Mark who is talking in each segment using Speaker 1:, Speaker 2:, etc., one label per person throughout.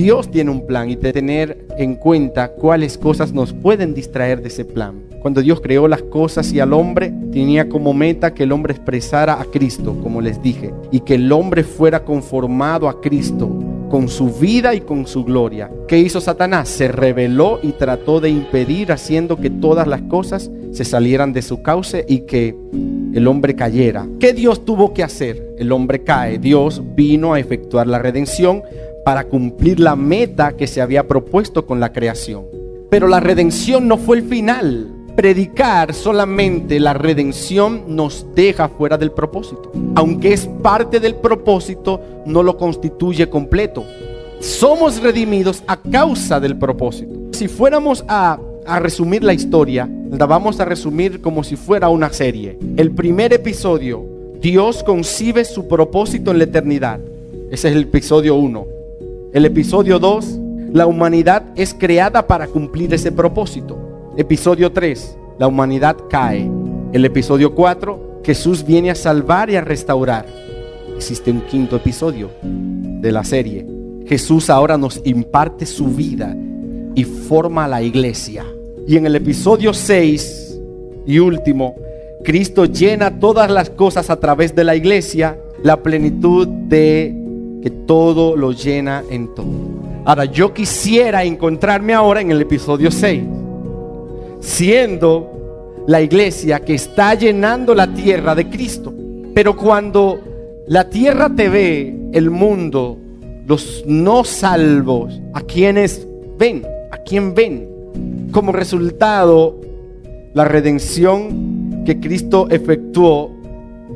Speaker 1: Dios tiene un plan y tener en cuenta cuáles cosas nos pueden distraer de ese plan. Cuando Dios creó las cosas y al hombre, tenía como meta que el hombre expresara a Cristo, como les dije, y que el hombre fuera conformado a Cristo con su vida y con su gloria. ¿Qué hizo Satanás? Se rebeló y trató de impedir haciendo que todas las cosas se salieran de su cauce y que el hombre cayera. ¿Qué Dios tuvo que hacer? El hombre cae. Dios vino a efectuar la redención para cumplir la meta que se había propuesto con la creación. Pero la redención no fue el final. Predicar solamente la redención nos deja fuera del propósito. Aunque es parte del propósito, no lo constituye completo. Somos redimidos a causa del propósito. Si fuéramos a, a resumir la historia, la vamos a resumir como si fuera una serie. El primer episodio, Dios concibe su propósito en la eternidad. Ese es el episodio 1. El episodio 2, la humanidad es creada para cumplir ese propósito. Episodio 3, la humanidad cae. El episodio 4, Jesús viene a salvar y a restaurar. Existe un quinto episodio de la serie. Jesús ahora nos imparte su vida y forma la iglesia. Y en el episodio 6 y último, Cristo llena todas las cosas a través de la iglesia, la plenitud de que todo lo llena en todo. Ahora, yo quisiera encontrarme ahora en el episodio 6, siendo la iglesia que está llenando la tierra de Cristo. Pero cuando la tierra te ve, el mundo, los no salvos, a quienes ven, a quien ven, como resultado, la redención que Cristo efectuó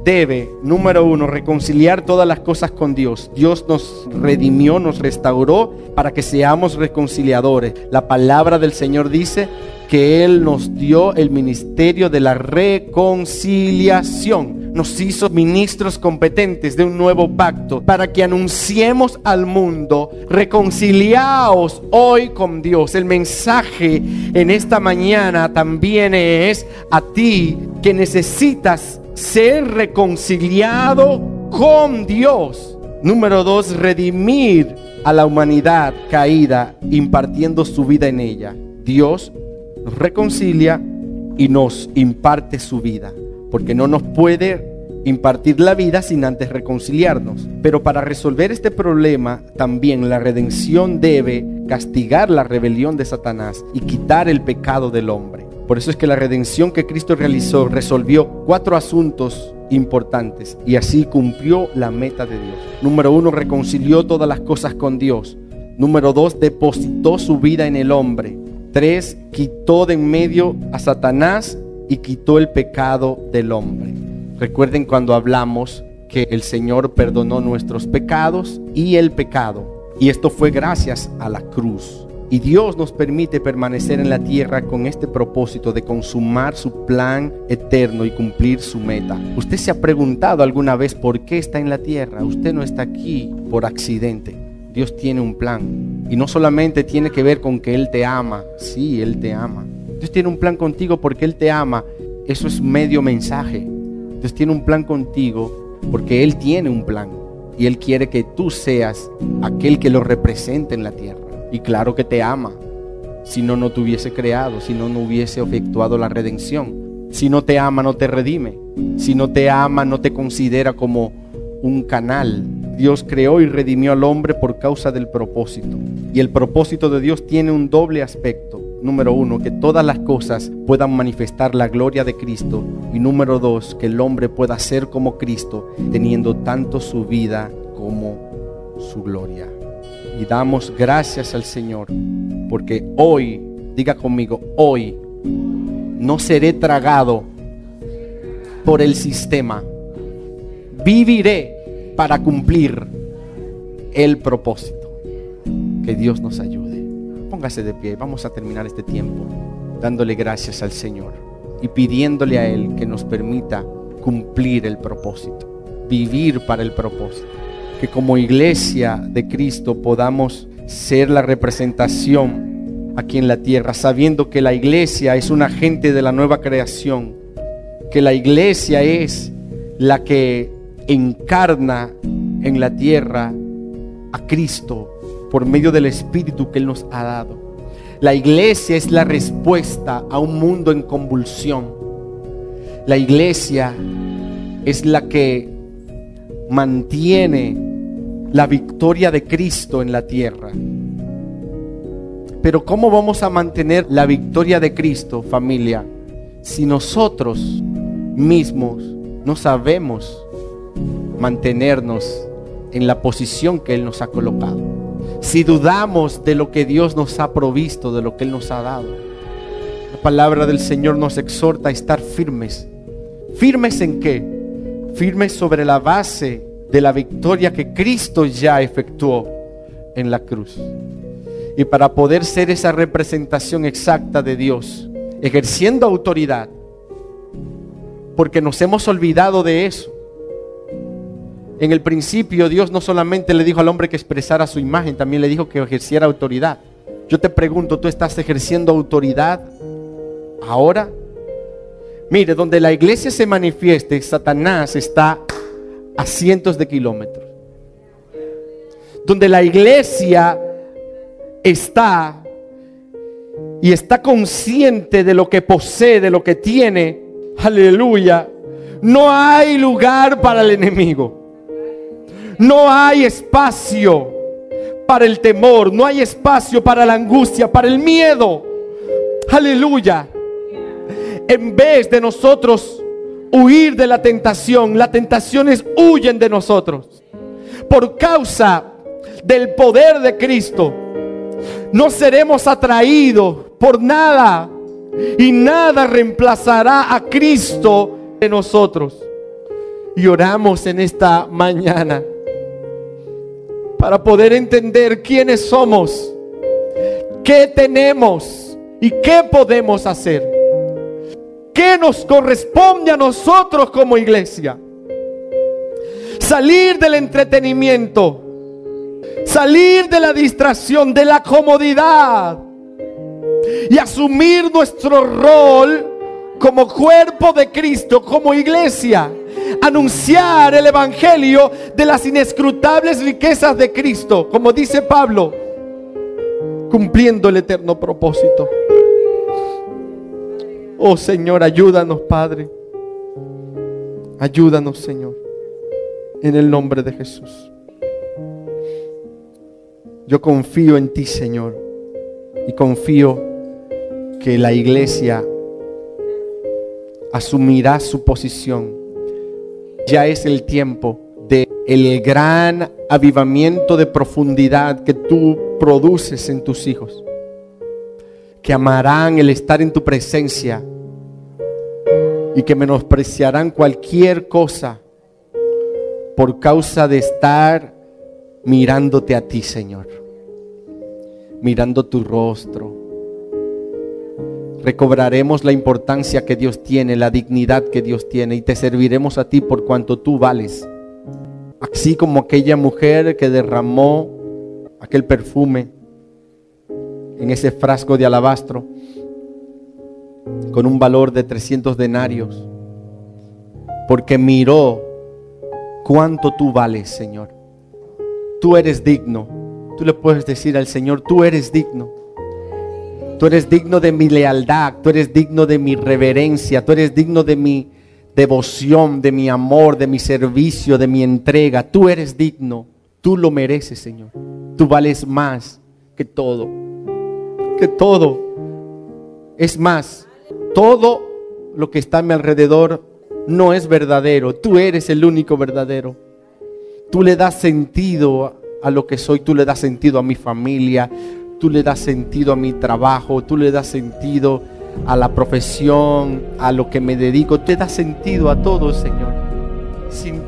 Speaker 1: debe, número uno, reconciliar todas las cosas con Dios. Dios nos redimió, nos restauró para que seamos reconciliadores. La palabra del Señor dice que Él nos dio el ministerio de la reconciliación. Nos hizo ministros competentes de un nuevo pacto para que anunciemos al mundo, reconciliaos hoy con Dios. El mensaje en esta mañana también es a ti que necesitas ser reconciliado con Dios. Número dos, redimir a la humanidad caída, impartiendo su vida en ella. Dios reconcilia y nos imparte su vida, porque no nos puede impartir la vida sin antes reconciliarnos. Pero para resolver este problema, también la redención debe castigar la rebelión de Satanás y quitar el pecado del hombre. Por eso es que la redención que Cristo realizó resolvió cuatro asuntos importantes y así cumplió la meta de Dios. Número uno, reconcilió todas las cosas con Dios. Número dos, depositó su vida en el hombre. Tres, quitó de en medio a Satanás y quitó el pecado del hombre. Recuerden cuando hablamos que el Señor perdonó nuestros pecados y el pecado. Y esto fue gracias a la cruz. Y Dios nos permite permanecer en la tierra con este propósito de consumar su plan eterno y cumplir su meta. ¿Usted se ha preguntado alguna vez por qué está en la tierra? Usted no está aquí por accidente. Dios tiene un plan. Y no solamente tiene que ver con que Él te ama. Sí, Él te ama. Dios tiene un plan contigo porque Él te ama. Eso es medio mensaje. Dios tiene un plan contigo porque Él tiene un plan. Y Él quiere que tú seas aquel que lo represente en la tierra. Y claro que te ama. Si no, no te hubiese creado, si no, no hubiese efectuado la redención. Si no te ama, no te redime. Si no te ama, no te considera como un canal. Dios creó y redimió al hombre por causa del propósito. Y el propósito de Dios tiene un doble aspecto. Número uno, que todas las cosas puedan manifestar la gloria de Cristo. Y número dos, que el hombre pueda ser como Cristo, teniendo tanto su vida como su gloria y damos gracias al Señor porque hoy, diga conmigo, hoy no seré tragado por el sistema. Viviré para cumplir el propósito. Que Dios nos ayude. Póngase de pie, vamos a terminar este tiempo dándole gracias al Señor y pidiéndole a Él que nos permita cumplir el propósito, vivir para el propósito que como iglesia de Cristo podamos ser la representación aquí en la tierra, sabiendo que la iglesia es un agente de la nueva creación, que la iglesia es la que encarna en la tierra a Cristo por medio del Espíritu que Él nos ha dado. La iglesia es la respuesta a un mundo en convulsión. La iglesia es la que mantiene la victoria de Cristo en la tierra. Pero ¿cómo vamos a mantener la victoria de Cristo, familia, si nosotros mismos no sabemos mantenernos en la posición que Él nos ha colocado? Si dudamos de lo que Dios nos ha provisto, de lo que Él nos ha dado. La palabra del Señor nos exhorta a estar firmes. ¿Firmes en qué? Firmes sobre la base de la victoria que Cristo ya efectuó en la cruz. Y para poder ser esa representación exacta de Dios, ejerciendo autoridad, porque nos hemos olvidado de eso. En el principio Dios no solamente le dijo al hombre que expresara su imagen, también le dijo que ejerciera autoridad. Yo te pregunto, ¿tú estás ejerciendo autoridad ahora? Mire, donde la iglesia se manifieste, Satanás está a cientos de kilómetros. Donde la iglesia está y está consciente de lo que posee, de lo que tiene, aleluya, no hay lugar para el enemigo. No hay espacio para el temor, no hay espacio para la angustia, para el miedo. Aleluya. En vez de nosotros huir de la tentación, las tentaciones huyen de nosotros. Por causa del poder de Cristo, no seremos atraídos por nada y nada reemplazará a Cristo en nosotros. Y oramos en esta mañana para poder entender quiénes somos, qué tenemos y qué podemos hacer. ¿Qué nos corresponde a nosotros como iglesia? Salir del entretenimiento, salir de la distracción, de la comodidad y asumir nuestro rol como cuerpo de Cristo, como iglesia. Anunciar el Evangelio de las inescrutables riquezas de Cristo, como dice Pablo, cumpliendo el eterno propósito. Oh Señor, ayúdanos, Padre. Ayúdanos, Señor. En el nombre de Jesús. Yo confío en ti, Señor. Y confío que la iglesia asumirá su posición. Ya es el tiempo de el gran avivamiento de profundidad que tú produces en tus hijos que amarán el estar en tu presencia y que menospreciarán cualquier cosa por causa de estar mirándote a ti, Señor, mirando tu rostro. Recobraremos la importancia que Dios tiene, la dignidad que Dios tiene y te serviremos a ti por cuanto tú vales. Así como aquella mujer que derramó aquel perfume en ese frasco de alabastro con un valor de 300 denarios, porque miró cuánto tú vales, Señor. Tú eres digno. Tú le puedes decir al Señor, tú eres digno. Tú eres digno de mi lealtad, tú eres digno de mi reverencia, tú eres digno de mi devoción, de mi amor, de mi servicio, de mi entrega. Tú eres digno, tú lo mereces, Señor. Tú vales más que todo que todo. Es más, todo lo que está a mi alrededor no es verdadero. Tú eres el único verdadero. Tú le das sentido a lo que soy, tú le das sentido a mi familia, tú le das sentido a mi trabajo, tú le das sentido a la profesión, a lo que me dedico, te da sentido a todo, Señor. Sin